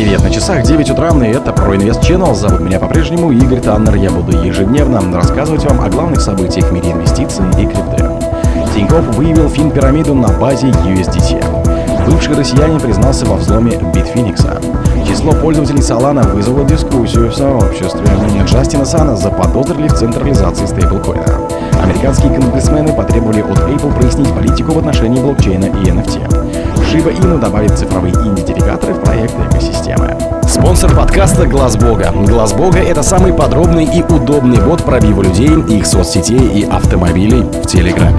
привет! На часах 9 утра, и это ProInvest Channel. Зовут меня по-прежнему Игорь Таннер. Я буду ежедневно рассказывать вам о главных событиях в мире инвестиций и крипты. Тинькофф выявил фин-пирамиду на базе USDT. Бывший россиянин признался во взломе Bitfinex. Число пользователей Solana вызвало дискуссию в сообществе. Джастина Сана заподозрили в централизации стейблкоина. Американские конгрессмены потребовали от Apple прояснить политику в отношении блокчейна и NFT. Shiba Inu добавит цифровые идентификаторы в проект экосистемы. Спонсор подкаста Глаз Бога. Глаз Бога это самый подробный и удобный бот пробива людей, их соцсетей и автомобилей в Телеграме.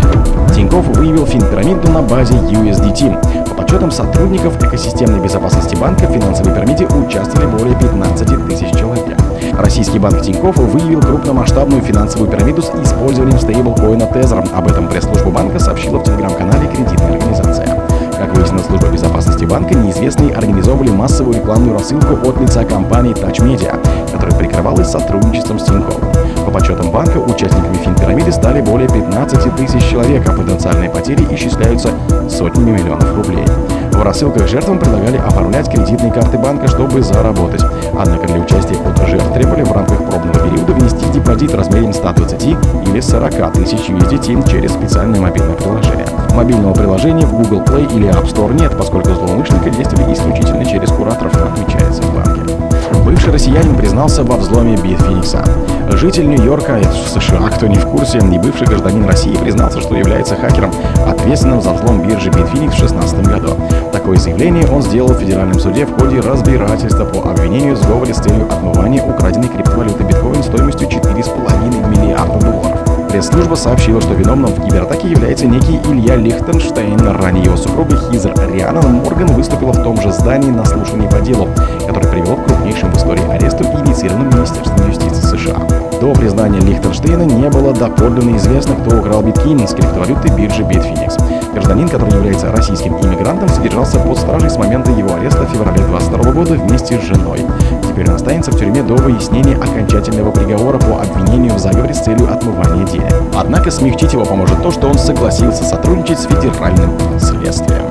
Тинькофф выявил финпирамиду на базе USDT. По подсчетам сотрудников экосистемной безопасности банка в финансовой пирамиде участвовали более 15 тысяч человек. Российский банк Тинькофф выявил крупномасштабную финансовую пирамиду с использованием стейблкоина Тезер. Об этом пресс-служба банка сообщила в телеграм-канале неизвестные организовывали массовую рекламную рассылку от лица компании Touch Media, которая прикрывалась сотрудничеством с Тинькофф. По подсчетам банка, участниками финпирамиды стали более 15 тысяч человек, а потенциальные потери исчисляются сотнями миллионов рублей. В рассылках жертвам предлагали оформлять кредитные карты банка, чтобы заработать. Однако для участия от жертв требовали в рамках пробного периода внести депозит в размере 120 или 40 тысяч USDT через специальное мобильное приложение. Мобильного приложения в Google Play или App Store нет, поскольку злоумышленники действовали исключительно через кураторов, отмечается в банке. Бывший россиянин признался во взломе Bitfinex. Житель Нью-Йорка, США, кто не в курсе, и бывший гражданин России признался, что является хакером, ответственным за взлом биржи Bitfinex в 2016 году. Такое заявление он сделал в федеральном суде в ходе разбирательства по обвинению в сговоре с целью отмывания украденной криптовалюты биткоин стоимостью 4,5 миллиарда долларов. Пресс-служба сообщила, что виновным в кибератаке является некий Илья Лихтенштейн. Ранее его супруга Хизер Рианна Морган выступила в том же здании на слушании по делу, которое привело к крупнейшим в истории аресту, инициированным Министерством юстиции США. До признания Лихтенштейна не было доподлинно известно, кто украл биткоин с криптовалюты биржи Bitfinex. Гражданин, который является российским иммигрантом, содержался под стражей с момента его ареста в феврале 2022 года вместе с женой. Теперь он останется в тюрьме до выяснения окончательного приговора по обвинению в заговоре с целью отмывания денег. Однако смягчить его поможет то, что он согласился сотрудничать с федеральным следствием.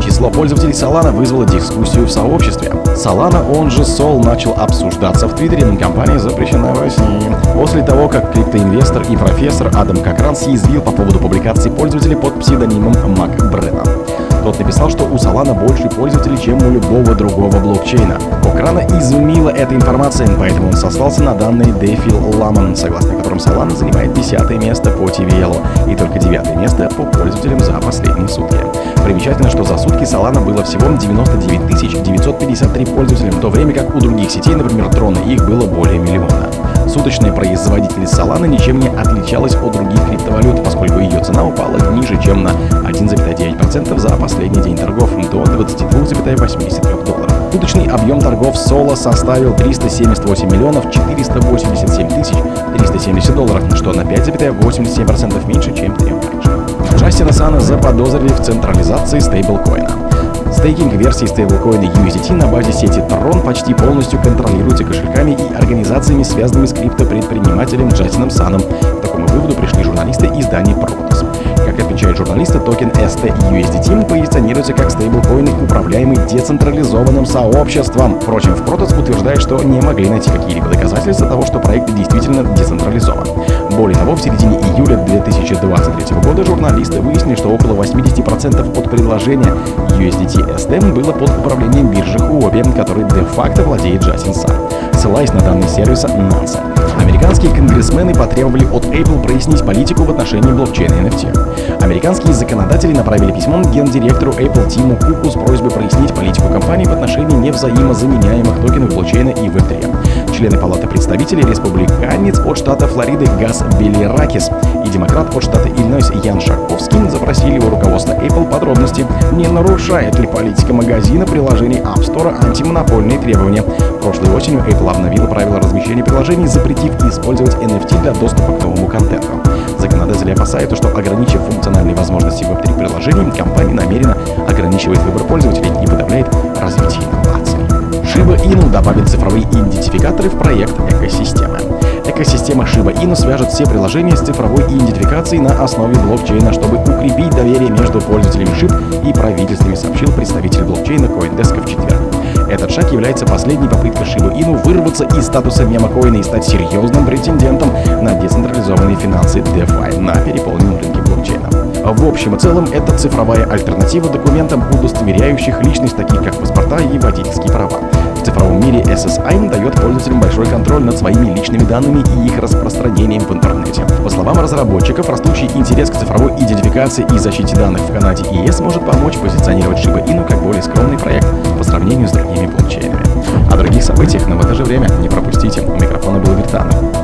Число пользователей Solana вызвало дискуссию в сообществе. Solana, он же Sol, начал обсуждаться в Твиттере. Компания запрещена в России. После того, как криптоинвестор и профессор Адам Кокран съязвил по поводу публикации пользователя под псевдонимом Мак Бреннан. Тот написал, что у Solana больше пользователей, чем у любого другого блокчейна. Кокрана изумила эта информация, поэтому он сослался на данные Дефил Ламан, согласно которым Solana занимает десятое место по TVL и только девятое место по пользователям за последние сутки. Примечательно, что за сутки Solana было всего 99 953 пользователям, в то время как у других сетей, например, Трона, их было более миллиона. Суточная производительность Solana ничем не отличалась от других криптовалют, поскольку ее цена упала ниже, чем на 1,9% за последний день торгов до 22,83 долларов. Суточный объем торгов Соло составил 378 миллионов 487 тысяч 370 долларов, что на 5,87% меньше, чем три раньше. Джастина Сана заподозрили в централизации стейблкоина. Стейкинг версии стейблкоина USDT на базе сети Tron почти полностью контролируется кошельками и организациями, связанными с криптопредпринимателем Джастином Саном. К такому выводу пришли журналисты издания Protos. Как отмечают журналисты, токен STUSDT позиционируется как стейблкоин, управляемый децентрализованным сообществом. Впрочем, в Protos утверждает, что не могли найти какие-либо доказательства того, что проект действительно децентрализован. Более того, в середине июля 2023 года журналисты выяснили, что около 80% от предложения USDT STM было под управлением биржи Huobi, который де-факто владеет Джастин Сар. Ссылаясь на данные сервиса NASA. Американские конгрессмены потребовали от Apple прояснить политику в отношении блокчейна NFT. Американские законодатели направили письмо гендиректору Apple Тиму Куку с просьбой прояснить политику компании в отношении невзаимозаменяемых токенов блокчейна и Web3. Члены Палаты представителей, республиканец от штата Флориды Газ Белиракис и демократ от штата Иллинойс Ян Шаковский запросили у руководства Apple подробности, не нарушает ли политика магазина приложений App Store антимонопольные требования. Прошлой осенью Apple обновила правила размещения приложений, запретив использовать NFT для доступа к новому контенту. Законодатели опасаются, что ограничив функциональные возможности Web3 приложений, компания намеренно ограничивает выбор пользователей и подавляет развитие инноваций. Shiba Inu добавит цифровые идентификаторы в проект экосистемы. Экосистема Shiba Inu свяжет все приложения с цифровой идентификацией на основе блокчейна, чтобы укрепить доверие между пользователями SHIB и правительствами, сообщил представитель блокчейна CoinDesk в четверг. Этот шаг является последней попыткой Shiba Inu вырваться из статуса мемокоина и стать серьезным претендентом на децентрализованные финансы DeFi на переполненном рынке блокчейна. В общем и целом, это цифровая альтернатива документам, удостоверяющих личность, таких как паспорта и водительские права. В цифровом мире SSI дает пользователям большой контроль над своими личными данными и их распространением в интернете. По словам разработчиков, растущий интерес к цифровой идентификации и защите данных в Канаде и ЕС может помочь позиционировать Shiba Inu как более скромный сравнению с другими блокчейнами. О других событиях, но в это же время не пропустите. У микрофона был Виртанов.